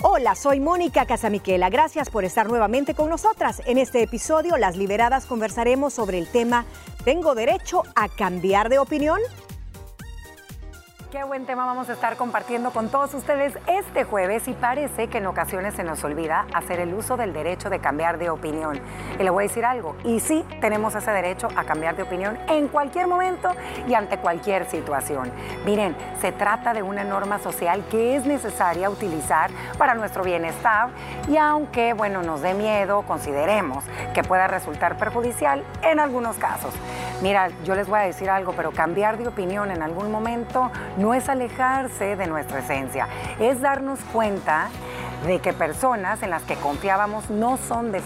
Hola, soy Mónica Casamiquela. Gracias por estar nuevamente con nosotras. En este episodio, las liberadas conversaremos sobre el tema ¿Tengo derecho a cambiar de opinión? Qué buen tema vamos a estar compartiendo con todos ustedes este jueves y parece que en ocasiones se nos olvida hacer el uso del derecho de cambiar de opinión. Y le voy a decir algo, y sí tenemos ese derecho a cambiar de opinión en cualquier momento y ante cualquier situación. Miren, se trata de una norma social que es necesaria utilizar para nuestro bienestar y aunque, bueno, nos dé miedo, consideremos que pueda resultar perjudicial en algunos casos. Mira, yo les voy a decir algo, pero cambiar de opinión en algún momento no es alejarse de nuestra esencia, es darnos cuenta de que personas en las que confiábamos no son de.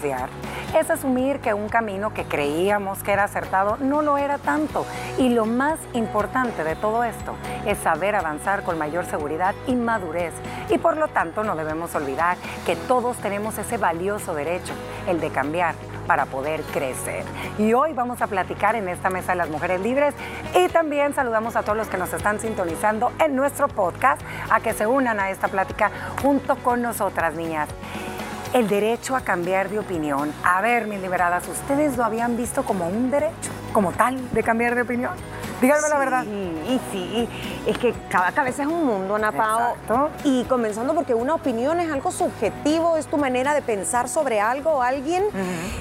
Es asumir que un camino que creíamos que era acertado no lo era tanto. Y lo más importante de todo esto es saber avanzar con mayor seguridad y madurez. Y por lo tanto no debemos olvidar que todos tenemos ese valioso derecho, el de cambiar para poder crecer. Y hoy vamos a platicar en esta mesa de las mujeres libres y también saludamos a todos los que nos están sintonizando en nuestro podcast a que se unan a esta plática junto con nosotras, niñas. El derecho a cambiar de opinión. A ver, mis liberadas, ¿ustedes lo habían visto como un derecho, como tal, de cambiar de opinión? Díganme la verdad. Y sí, es que cada cabeza es un mundo, Ana Pao. Y comenzando porque una opinión es algo subjetivo, es tu manera de pensar sobre algo o alguien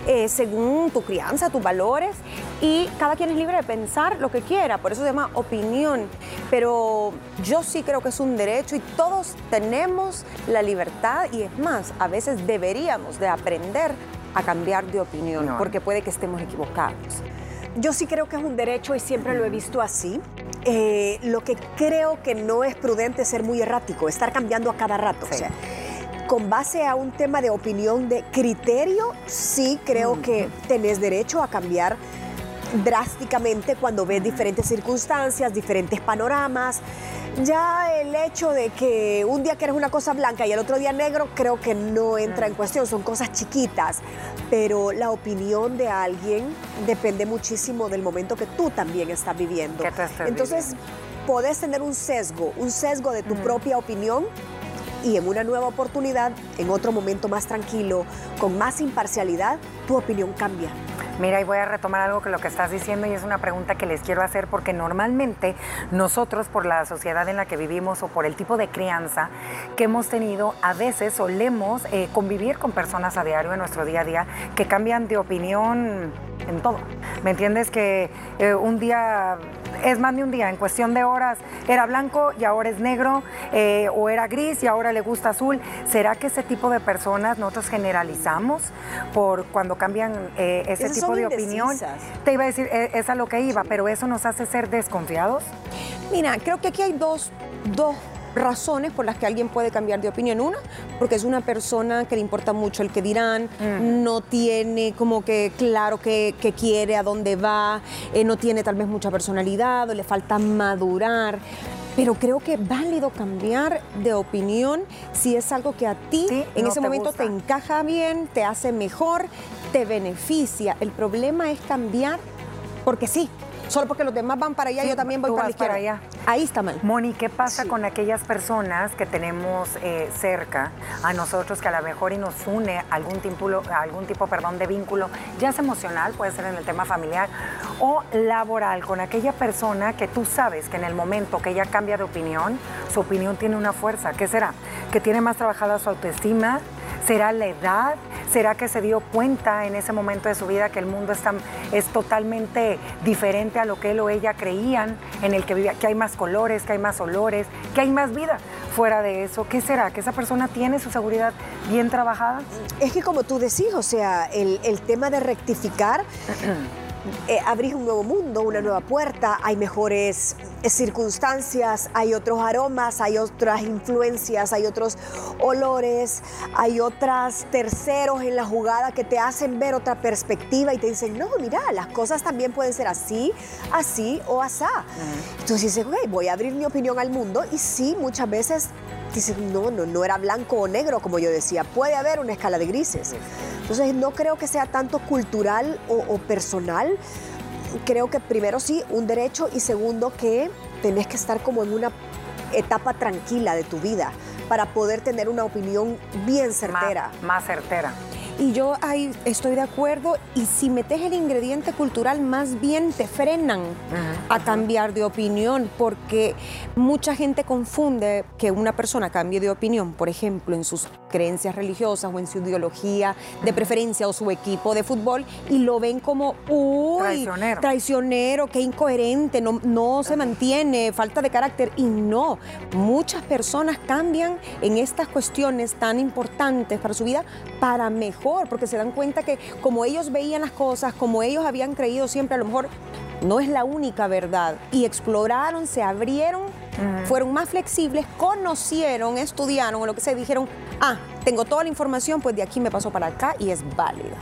eh, según tu crianza, tus valores. Y cada quien es libre de pensar lo que quiera, por eso se llama opinión. Pero yo sí creo que es un derecho y todos tenemos la libertad y es más, a veces deberíamos de aprender a cambiar de opinión, porque puede que estemos equivocados. Yo sí creo que es un derecho y siempre lo he visto así. Eh, lo que creo que no es prudente es ser muy errático, estar cambiando a cada rato. O sea, con base a un tema de opinión, de criterio, sí creo que tenés derecho a cambiar drásticamente cuando ves diferentes circunstancias, diferentes panoramas. Ya el hecho de que un día quieres una cosa blanca y el otro día negro, creo que no entra en cuestión, son cosas chiquitas, pero la opinión de alguien depende muchísimo del momento que tú también estás viviendo. Entonces, podés tener un sesgo, un sesgo de tu propia opinión y en una nueva oportunidad, en otro momento más tranquilo, con más imparcialidad, tu opinión cambia. Mira, y voy a retomar algo que lo que estás diciendo y es una pregunta que les quiero hacer porque normalmente nosotros por la sociedad en la que vivimos o por el tipo de crianza que hemos tenido, a veces solemos eh, convivir con personas a diario en nuestro día a día que cambian de opinión en todo. ¿Me entiendes? Que eh, un día es más de un día, en cuestión de horas era blanco y ahora es negro, eh, o era gris y ahora le gusta azul. ¿Será que ese tipo de personas nosotros generalizamos por cuando cambian eh, ese tipo de opinión? Te iba a decir, es a lo que iba, pero eso nos hace ser desconfiados. Mira, creo que aquí hay dos, dos razones por las que alguien puede cambiar de opinión. Una, porque es una persona que le importa mucho el que dirán, mm. no tiene como que claro qué quiere, a dónde va, eh, no tiene tal vez mucha personalidad o le falta madurar. Pero creo que es válido cambiar de opinión si es algo que a ti en ese momento te encaja bien, te hace mejor, te beneficia. El problema es cambiar porque sí, Solo porque los demás van para allá, yo también voy para la izquierda. allá. Ahí está mal. Moni, ¿qué pasa con aquellas personas que tenemos eh, cerca a nosotros que a lo mejor y nos une algún tipo, algún tipo perdón, de vínculo, ya sea emocional, puede ser en el tema familiar o laboral, con aquella persona que tú sabes que en el momento que ella cambia de opinión, su opinión tiene una fuerza. ¿Qué será? Que tiene más trabajada su autoestima, ¿Será la edad? ¿Será que se dio cuenta en ese momento de su vida que el mundo es totalmente diferente a lo que él o ella creían, en el que vivía, que hay más colores, que hay más olores, que hay más vida? Fuera de eso, ¿qué será? ¿Que esa persona tiene su seguridad bien trabajada? Es que como tú decís, o sea, el, el tema de rectificar eh, abrís un nuevo mundo, una nueva puerta, hay mejores circunstancias, hay otros aromas, hay otras influencias, hay otros olores, hay otras terceros en la jugada que te hacen ver otra perspectiva y te dicen, no, mira, las cosas también pueden ser así, así o asá. Entonces dices, ok, voy a abrir mi opinión al mundo y sí, muchas veces dicen, no, no, no era blanco o negro, como yo decía, puede haber una escala de grises. Entonces no creo que sea tanto cultural o, personal. Creo que primero sí, un derecho y segundo que tenés que estar como en una etapa tranquila de tu vida para poder tener una opinión bien certera. Más, más certera. Y yo ahí estoy de acuerdo. Y si metes el ingrediente cultural, más bien te frenan a cambiar de opinión, porque mucha gente confunde que una persona cambie de opinión, por ejemplo, en sus creencias religiosas o en su ideología de preferencia o su equipo de fútbol, y lo ven como, uy, Traicionero. traicionero, qué incoherente, no, no se mantiene, falta de carácter. Y no, muchas personas cambian en estas cuestiones tan importantes para su vida para mejor, porque se dan cuenta que como ellos veían las cosas, como ellos habían creído siempre, a lo mejor no es la única verdad. Y exploraron, se abrieron, fueron más flexibles, conocieron, estudiaron o lo que se dijeron, ah, tengo toda la información, pues de aquí me paso para acá y es válida.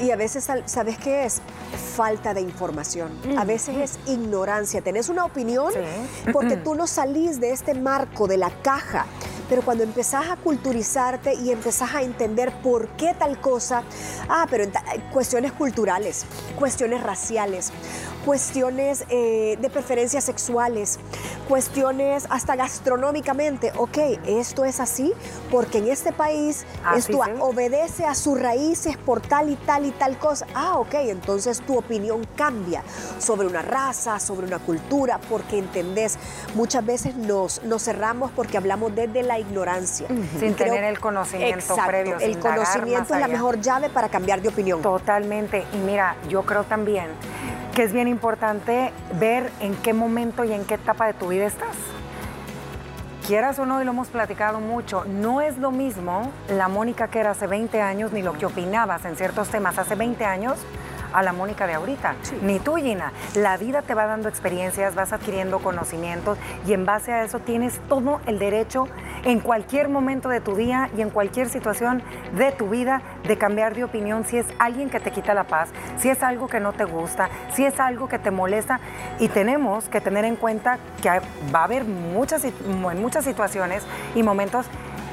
Y a veces, ¿sabes qué es? Falta de información. A veces es ignorancia. Tenés una opinión Sí. porque tú no salís de este marco, de la caja. Pero cuando empezás a culturizarte y empezás a entender por qué tal cosa, ah, pero en cuestiones culturales, cuestiones raciales, cuestiones eh, de preferencias sexuales, cuestiones hasta gastronómicamente, ok, esto es así porque en este país Así esto sí. obedece a sus raíces por tal y tal y tal cosa. Ah, ok, entonces tu opinión cambia sobre una raza, sobre una cultura, porque entendés, muchas veces nos, nos cerramos porque hablamos desde la ignorancia. Sin creo- tener el conocimiento Exacto, previo, El conocimiento es la allá. mejor llave para cambiar de opinión. Totalmente. Y mira, yo creo también que es bien importante ver en qué momento y en qué etapa de tu vida estás. Quieras o no, y lo hemos platicado mucho, no es lo mismo la Mónica que era hace 20 años, ni lo que opinabas en ciertos temas hace 20 años, a la Mónica de ahorita. Ni tú, Gina. La vida te va dando experiencias, vas adquiriendo conocimientos y en base a eso tienes todo el derecho en cualquier momento de tu día y en cualquier situación de tu vida de cambiar de opinión si es alguien que te quita la paz, si es algo que no te gusta, si es algo que te molesta. Y tenemos que tener en cuenta que va a haber muchas, en muchas situaciones y momentos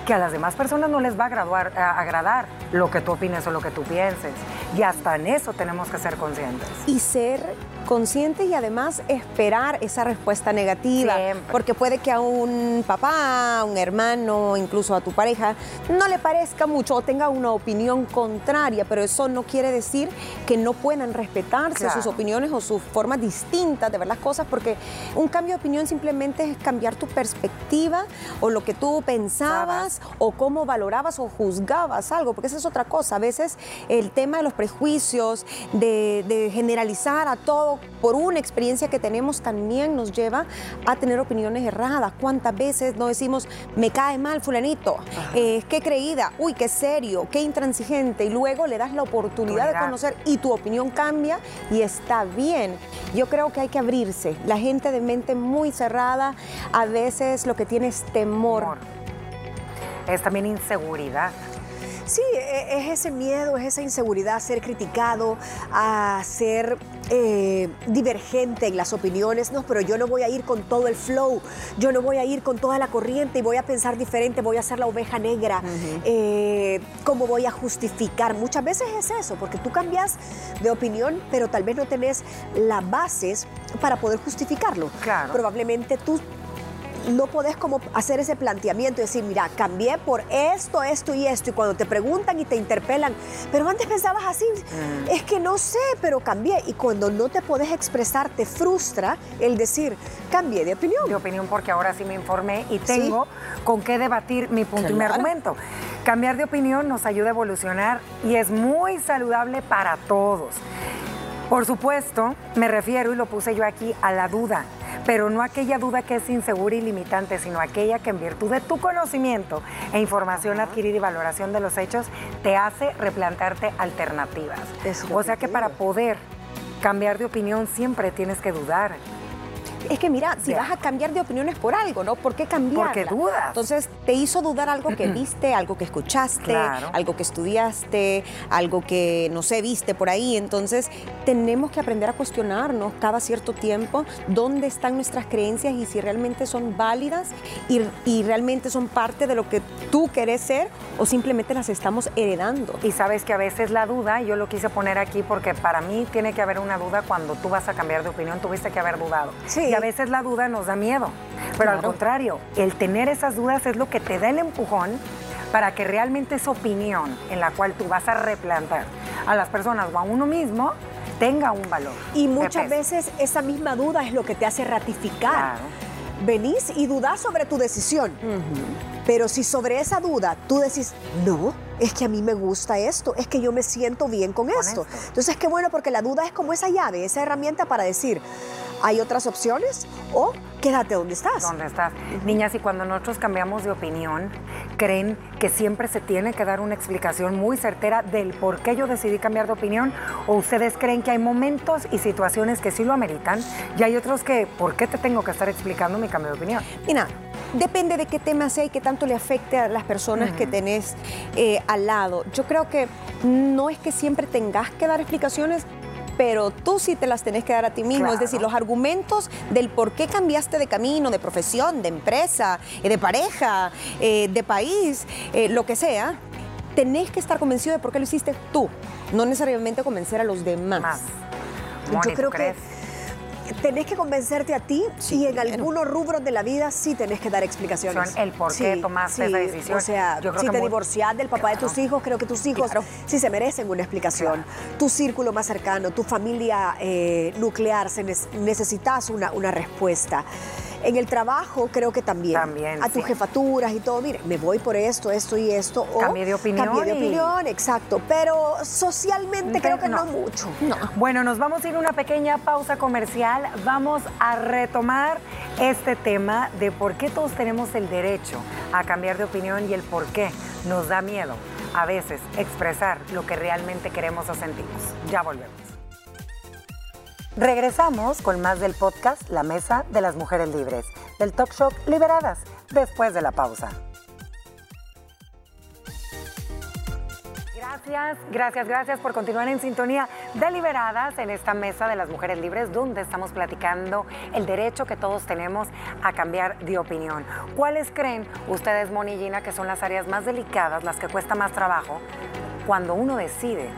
que a las demás personas no les va a, graduar- agradar lo que tú opines o lo que tú pienses. Y hasta en eso tenemos que ser conscientes. y ser conscientes y además esperar esa respuesta negativa. Siempre. Porque puede que a un papá, a un hermano, incluso a tu pareja, no le parezca mucho o tenga una opinión contraria, pero eso no quiere decir que no puedan respetarse Claro. sus opiniones o sus formas distintas de ver las cosas, porque un cambio de opinión simplemente es cambiar tu perspectiva o lo que tú pensabas o cómo valorabas o juzgabas algo, porque esa es otra cosa. A veces el tema de los prejuicios, de, de generalizar a todo por una experiencia que tenemos también nos lleva a tener opiniones erradas. ¿Cuántas veces no decimos, me cae mal fulanito, eh, qué creída, uy, qué serio, qué intransigente, y luego le das la oportunidad de conocer y tu opinión cambia y está bien. Yo creo que hay que abrirse. La gente de mente muy cerrada a veces lo que tiene es temor. Es también inseguridad. Sí, e- es ese miedo, es esa inseguridad a ser criticado, a ser eh, divergente en las opiniones. No, pero yo no voy a ir con todo el flow, yo no voy a ir con toda la corriente y voy a pensar diferente, voy a ser la oveja negra. Eh, ¿Cómo voy a justificar? Muchas veces es eso, porque tú cambias de opinión, pero tal vez no tenés las bases para poder justificarlo. Claro. Probablemente tú no podés como hacer ese planteamiento y decir, mira, cambié por esto, esto y esto. Y cuando te preguntan y te interpelan, pero antes pensabas así, es que no sé, pero cambié. Y cuando no te podés expresar, te frustra el decir, cambié de opinión. de opinión porque ahora sí me informé y tengo con qué debatir mi punto y mi argumento. Cambiar de opinión nos ayuda a evolucionar y es muy saludable para todos. Por supuesto, me refiero, y lo puse yo aquí, a la duda, pero no aquella duda que es insegura y limitante, sino aquella que en virtud de tu conocimiento e información adquirida y valoración de los hechos te hace replantearte alternativas. O sea que para poder cambiar de opinión siempre tienes que dudar. Es que mira, si vas a cambiar de opiniones por algo, ¿no? ¿Por qué cambiar? Porque dudas. Entonces, te hizo dudar algo que viste, algo que escuchaste, Claro. algo que estudiaste, algo que, no sé, viste por ahí. Entonces, tenemos que aprender a cuestionarnos cada cierto tiempo dónde están nuestras creencias y si realmente son válidas y, y realmente son parte de lo que tú querés ser o simplemente las estamos heredando. Y sabes que a veces la duda, yo lo quise poner aquí porque para mí tiene que haber una duda cuando tú vas a cambiar de opinión, tuviste que haber dudado. Sí. Y a veces la duda nos da miedo. Pero al contrario, el tener esas dudas es lo que te da el empujón para que realmente esa opinión en la cual tú vas a replantar a las personas o a uno mismo tenga un valor. Y muchas veces esa misma duda es lo que te hace ratificar. Venís y dudás sobre tu decisión. Pero si sobre esa duda tú decís, no, es que a mí me gusta esto, es que yo me siento bien con, esto. esto. Entonces, qué bueno, porque la duda es como esa llave, esa herramienta para decir, ¿hay otras opciones? O quédate donde estás. Donde estás. Niñas, y cuando nosotros cambiamos de opinión, ¿creen que siempre se tiene que dar una explicación muy certera del por qué yo decidí cambiar de opinión? ¿O ustedes creen que hay momentos y situaciones que sí lo ameritan y hay otros que, ¿por qué te tengo que estar explicando mi cambio de opinión? Mira, depende de qué tema sea y qué tanto le afecte a las personas que tenés eh, al lado. Yo creo que no es que siempre tengas que dar explicaciones, pero tú sí te las tenés que dar a ti mismo. Es decir, los argumentos del por qué cambiaste de camino, de profesión, de empresa, eh, de pareja, eh, de país, eh, lo que sea, tenés que estar convencido de por qué lo hiciste tú, no necesariamente convencer a los demás. Yo creo que tenés que convencerte a ti y en algunos rubros de la vida sí tenés que dar explicaciones. Son el por qué tomaste esa decisión. O sea, si te divorcias del papá de tus hijos, creo que tus hijos sí se merecen una explicación. Tu círculo más cercano, tu familia eh, nuclear, se necesitas una, una respuesta. En el trabajo creo que también. También. A tus jefaturas y todo. Mire, me voy por esto, esto y esto. O cambie de opinión. Cambie de opinión, exacto. Pero socialmente creo que no, mucho. No. Bueno, nos vamos a ir a una pequeña pausa comercial. Vamos a retomar este tema de por qué todos tenemos el derecho a cambiar de opinión y el por qué nos da miedo a veces expresar lo que realmente queremos o sentimos. Ya volvemos. Regresamos con más del podcast La Mesa de las Mujeres Libres, del talk show Liberadas, después de la pausa. Gracias, gracias, gracias por continuar en sintonía de Liberadas en esta mesa de las mujeres libres donde estamos platicando el derecho que todos tenemos a cambiar de opinión. ¿Cuáles creen ustedes, Moni y Gina, que son las áreas más delicadas, las que cuesta más trabajo cuando uno decide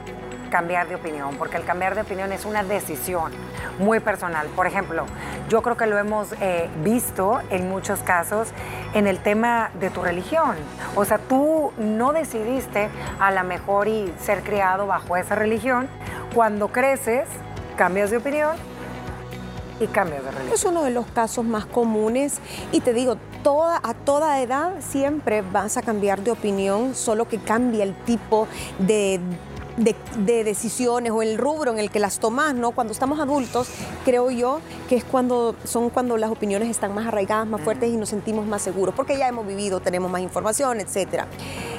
cambiar de opinión, porque el cambiar de opinión es una decisión muy personal. Por ejemplo, yo creo que lo hemos eh, visto en muchos casos en el tema de tu religión. O sea, tú no decidiste a lo mejor y ser criado bajo esa religión. Cuando creces, cambias de opinión y cambias de religión. Es uno de los casos más comunes y te digo, toda, a toda edad siempre vas a cambiar de opinión, solo que cambia el tipo de de, decisiones o el rubro en el que las tomas, ¿no? Cuando estamos adultos, creo yo que es cuando son cuando las opiniones están más arraigadas, más fuertes y nos sentimos más seguros, porque ya hemos vivido, tenemos más información, etcétera.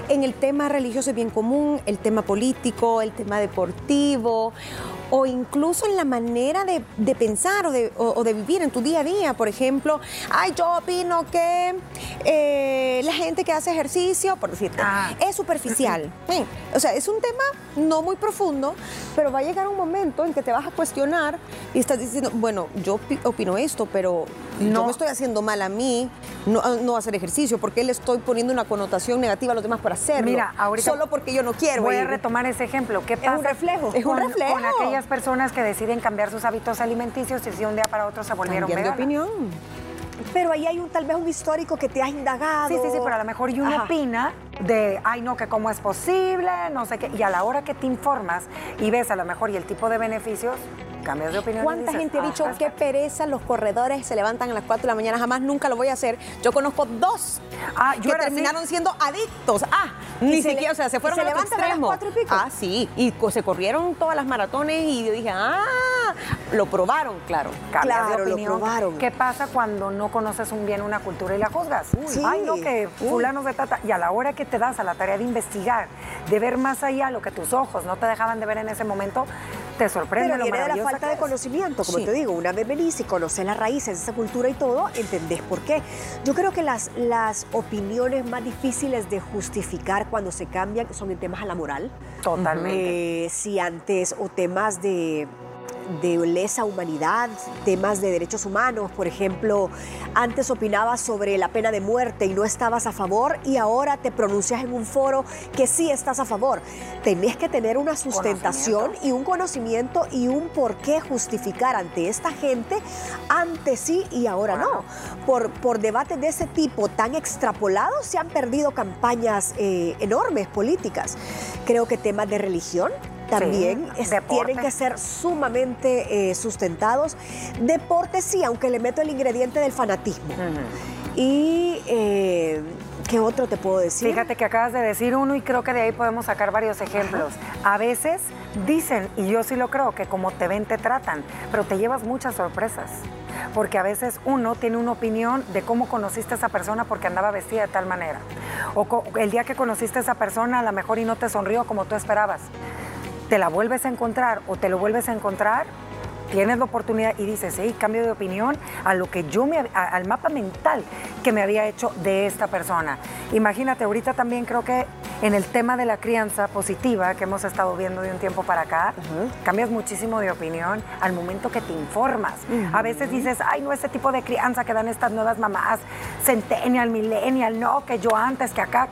En el tema religioso es bien común, el tema político, el tema deportivo, o incluso en la manera de, pensar o de, vivir en tu día a día. Por ejemplo, ay, yo opino que eh, gente que hace ejercicio, por decirte, ah. es superficial. o sea, es un tema no muy profundo, pero va a llegar un momento en que te vas a cuestionar y estás diciendo, bueno, yo opino esto, pero no me estoy haciendo mal a mí, no, no hacer ejercicio, porque le estoy poniendo una connotación negativa a los demás para hacerlo. Mira, ahorita solo porque yo no quiero. Voy a retomar ese ejemplo. ¿Qué pasa? Es un reflejo. Es un reflejo. Con aquellas personas que deciden cambiar sus hábitos alimenticios y si un día para otro se volvieron veganas. de opinión. Pero ahí hay un, tal vez un histórico que te ha indagado. Sí, sí, sí, pero a lo mejor y uno opina de, ay, no, que cómo es posible, no sé qué. Y a la hora que te informas y ves a lo mejor y el tipo de beneficios, cambias de opinión. ¿Cuánta gente ha dicho qué pereza los corredores se levantan a las 4 de la mañana? Jamás nunca lo voy a hacer. Yo conozco dos ah, que terminaron siendo adictos. Ah, ni siquiera, o sea, se fueron a los extremos. Ah, sí, y se corrieron todas las maratones y yo dije, ah, lo probaron, claro. claro, lo probaron. ¿Qué pasa cuando no conoces un bien una cultura y la juzgas? Ay, no, que fulano de tata. Y a la hora que te das a la tarea de investigar, de ver más allá lo que tus ojos no te dejaban de ver en ese momento, te sorprende Pero lo viene de la falta de conocimiento, como te digo, una vez venís y conoces las raíces de esa cultura y todo, entendés por qué. Yo creo que las, las opiniones más difíciles de justificar cuando se cambian son en temas a la moral. Totalmente. Eh, si antes, o temas de de lesa humanidad, temas de derechos humanos. Por ejemplo, antes opinabas sobre la pena de muerte y no estabas a favor y ahora te pronuncias en un foro que sí estás a favor. Tenés que tener una sustentación y un conocimiento y un por qué justificar ante esta gente, antes sí y ahora no. Por, por debates de ese tipo tan extrapolados se han perdido campañas eh, enormes políticas. Creo que temas de religión también tienen que ser sumamente eh, sustentados. Deporte sí, aunque le meto el ingrediente del fanatismo. Y eh, ¿qué otro te puedo decir? Fíjate que acabas de decir uno y creo que de ahí podemos sacar varios ejemplos. A veces dicen, y yo sí lo creo, que como te ven te tratan, pero te llevas muchas sorpresas. Porque a veces uno tiene una opinión de cómo conociste a esa persona porque andaba vestida de tal manera. O el día que conociste a esa persona a lo mejor y no te sonrió como tú esperabas te la vuelves a encontrar o te lo vuelves a encontrar, tienes la oportunidad y dices, hey, cambio de opinión a lo que yo me, al mapa mental que me había hecho de esta persona. Imagínate, ahorita también creo que en el tema de la crianza positiva que hemos estado viendo de un tiempo para acá, cambias muchísimo de opinión al momento que te informas. A veces dices, ay, no, ese tipo de crianza que dan estas nuevas mamás, centennial, millennial, no, que yo antes, que acá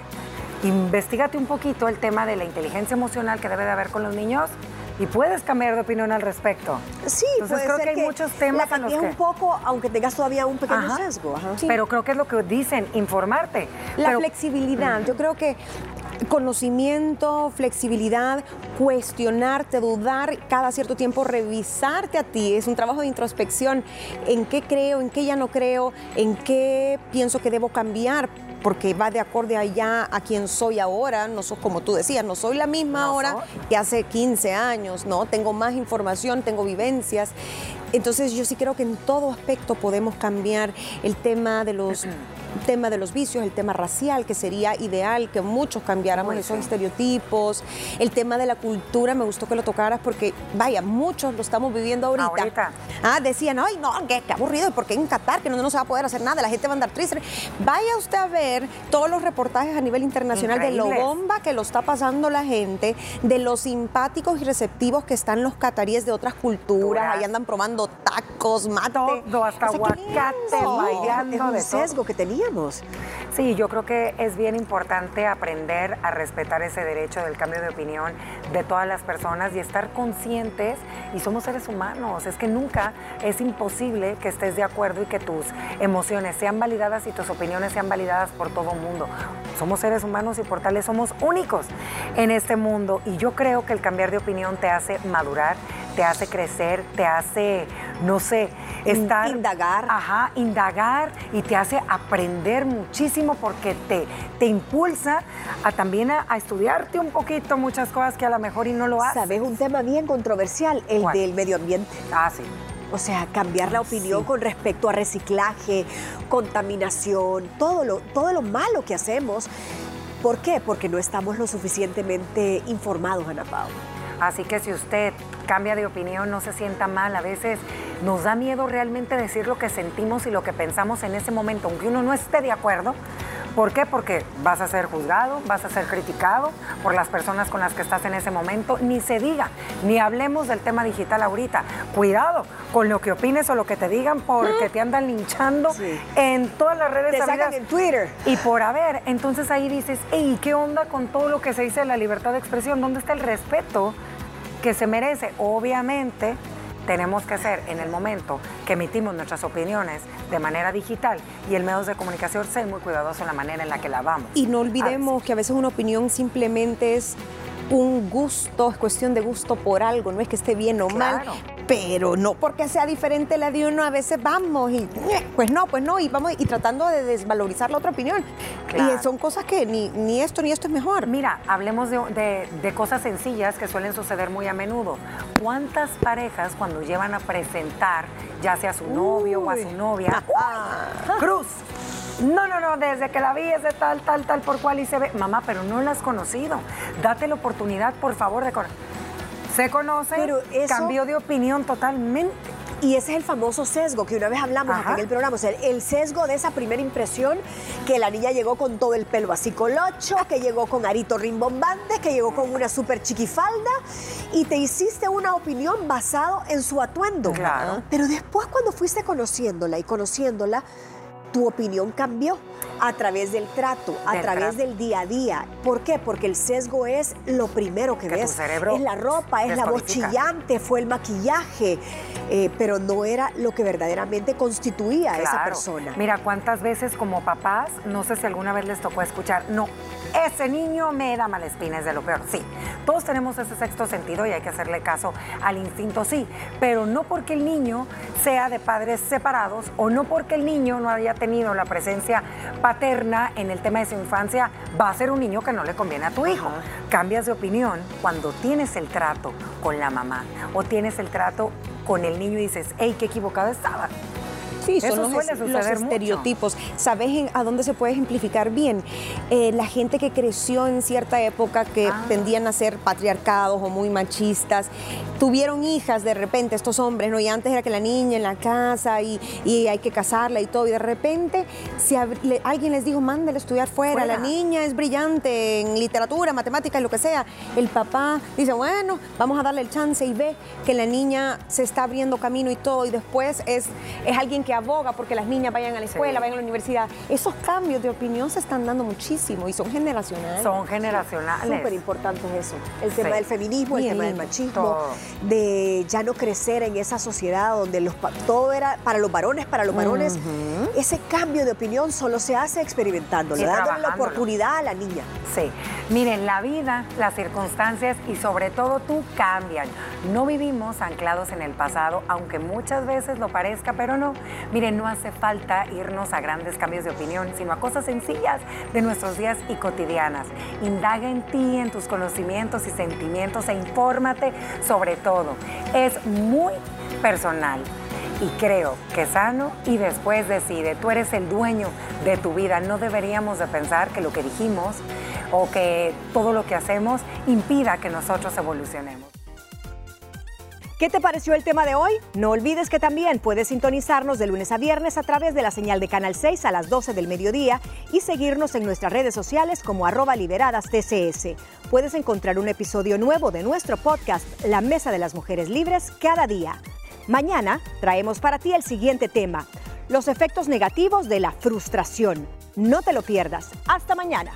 investigate un poquito el tema de la inteligencia emocional que debe de haber con los niños y puedes cambiar de opinión al respecto. Sí, Entonces creo que hay muchos temas la en un poco, aunque tengas todavía un pequeño sesgo. Pero creo que es lo que dicen, informarte. La flexibilidad. Yo creo que conocimiento, flexibilidad, cuestionarte, dudar cada cierto tiempo, revisarte a ti. Es un trabajo de introspección. ¿En qué creo? ¿En qué ya no creo? ¿En qué pienso que debo cambiar? porque va de acorde allá a quien soy ahora, no soy como tú decías, no soy la misma ahora que hace 15 años, ¿no? Tengo más información, tengo vivencias. Entonces yo sí creo que en todo aspecto podemos cambiar el tema de los tema de los vicios, el tema racial, que sería ideal que muchos cambiáramos esos estereotipos, el tema de la cultura, me gustó que lo tocaras porque, vaya, muchos lo estamos viviendo ahorita. Ah, decían, ay, no, qué, aburrido, ¿por qué en Qatar? Que no, no se va a poder hacer nada, la gente va a andar triste. Vaya usted a ver todos los reportajes a nivel internacional de lo bomba que lo está pasando la gente, de los simpáticos y receptivos que están los cataríes de otras culturas, ahí andan probando tacos, mate. Todo, hasta aguacate, bailando. de sesgo que tenía Sí, yo creo que es bien importante aprender a respetar ese derecho del cambio de opinión de todas las personas y estar conscientes y somos seres humanos. Es que nunca es imposible que estés de acuerdo y que tus emociones sean validadas y tus opiniones sean validadas por todo el mundo. Somos seres humanos y por tales somos únicos en este mundo y yo creo que el cambiar de opinión te hace madurar, te hace crecer, te hace, no sé, estar... Indagar. Ajá, indagar y te hace aprender muchísimo porque te, te impulsa a también a, estudiarte un poquito muchas cosas que a lo mejor y no lo haces. Sabes, un tema bien controversial, el del medio ambiente. Ah, sí. O sea, cambiar la opinión con respecto a reciclaje, contaminación, todo lo, todo lo malo que hacemos. ¿Por qué? Porque no estamos lo suficientemente informados, Ana Paula. Así que si usted cambia de opinión, no se sienta mal. A veces nos da miedo realmente decir lo que sentimos y lo que pensamos en ese momento, aunque uno no esté de acuerdo. ¿Por qué? Porque vas a ser juzgado, vas a ser criticado por las personas con las que estás en ese momento. Ni se diga, ni hablemos del tema digital ahorita. Cuidado con lo que opines o lo que te digan porque te andan linchando en todas las redes Te sacan en Twitter. Y por haber, entonces ahí dices, ¿y ¿qué onda con todo lo que se dice de la libertad de expresión? ¿Dónde está el respeto que se merece. Obviamente, tenemos que ser en el momento que emitimos nuestras opiniones de manera digital y el medios de comunicación ser muy cuidadoso en la manera en la que la vamos. Y no olvidemos que a veces una opinión simplemente es un gusto, es cuestión de gusto por algo, no es que esté bien o mal, pero no porque sea diferente la de uno, a veces vamos y pues no, pues no, y vamos y tratando de desvalorizar la otra opinión. Y son cosas que ni, ni, esto ni esto es mejor. Mira, hablemos de, de, cosas sencillas que suelen suceder muy a menudo. ¿Cuántas parejas cuando llevan a presentar, ya sea a su novio o a su novia, Cruz? No, no, no, desde que la vi es de tal, tal, tal, por cual y se ve. Mamá, pero no la has conocido. Date la oportunidad, por favor, de. Se conoce, pero cambió de opinión totalmente. Y ese es el famoso sesgo que una vez hablamos aquí en el programa, o sea, el sesgo de esa primera impresión que la niña llegó con todo el pelo así colocho, que llegó con arito rimbombante, que llegó con una súper chiquifalda y te hiciste una opinión basado en su atuendo. Claro. Pero después cuando fuiste conociéndola y conociéndola, tu opinión cambió a través del trato, a través del día a día. ¿Por qué? Porque el sesgo es lo primero que, ves. cerebro es la ropa, es la voz chillante, fue el maquillaje, eh, pero no era lo que verdaderamente constituía a esa persona. Mira, cuántas veces como papás, no sé si alguna vez les tocó escuchar, no, ese niño me da malespines de lo peor. Sí, todos tenemos ese sexto sentido y hay que hacerle caso al instinto, sí, pero no porque el niño sea de padres separados o no porque el niño no haya tenido la presencia paterna en el tema de su infancia, va a ser un niño que no le conviene a tu hijo. Cambias de opinión cuando tienes el trato con la mamá o tienes el trato con el niño y dices, hey, qué equivocado estaba. Sí, son los, estereotipos. ¿Sabes a dónde se puede ejemplificar bien? Eh, la gente que creció en cierta época que ah. tendían a ser patriarcados o muy machistas, tuvieron hijas de repente, estos hombres, ¿no? Y antes era que la niña en la casa y, hay que casarla y todo, y de repente si alguien les dijo, mándale a estudiar fuera, la niña es brillante en literatura, matemáticas, lo que sea, el papá dice, bueno, vamos a darle el chance y ve que la niña se está abriendo camino y todo, y después es, es alguien que aboga porque las niñas vayan a la escuela, vayan a la universidad. Esos cambios de opinión se están dando muchísimo y son generacionales. Son generacionales. Súper importante eso. El tema del feminismo, el tema del machismo, de ya no crecer en esa sociedad donde los, todo era para los varones, para los varones. Ese cambio de opinión solo se hace experimentando, le dándole la oportunidad a la niña. Sí. Miren, la vida, las circunstancias y sobre todo tú cambian. No vivimos anclados en el pasado, aunque muchas veces lo parezca, pero no. Miren, no hace falta irnos a grandes cambios de opinión, sino a cosas sencillas de nuestros días y cotidianas. Indaga en ti, en tus conocimientos y sentimientos e infórmate sobre todo. Es muy personal y creo que sano y después decide. Tú eres el dueño de tu vida. No deberíamos de pensar que lo que dijimos o que todo lo que hacemos impida que nosotros evolucionemos. ¿Qué te pareció el tema de hoy? No olvides que también puedes sintonizarnos de lunes a viernes a través de la señal de Canal 6 a las 12 del mediodía y seguirnos en nuestras redes sociales como arroba liberadas TCS. Puedes encontrar un episodio nuevo de nuestro podcast La Mesa de las Mujeres Libres cada día. Mañana traemos para ti el siguiente tema, los efectos negativos de la frustración. No te lo pierdas. Hasta mañana.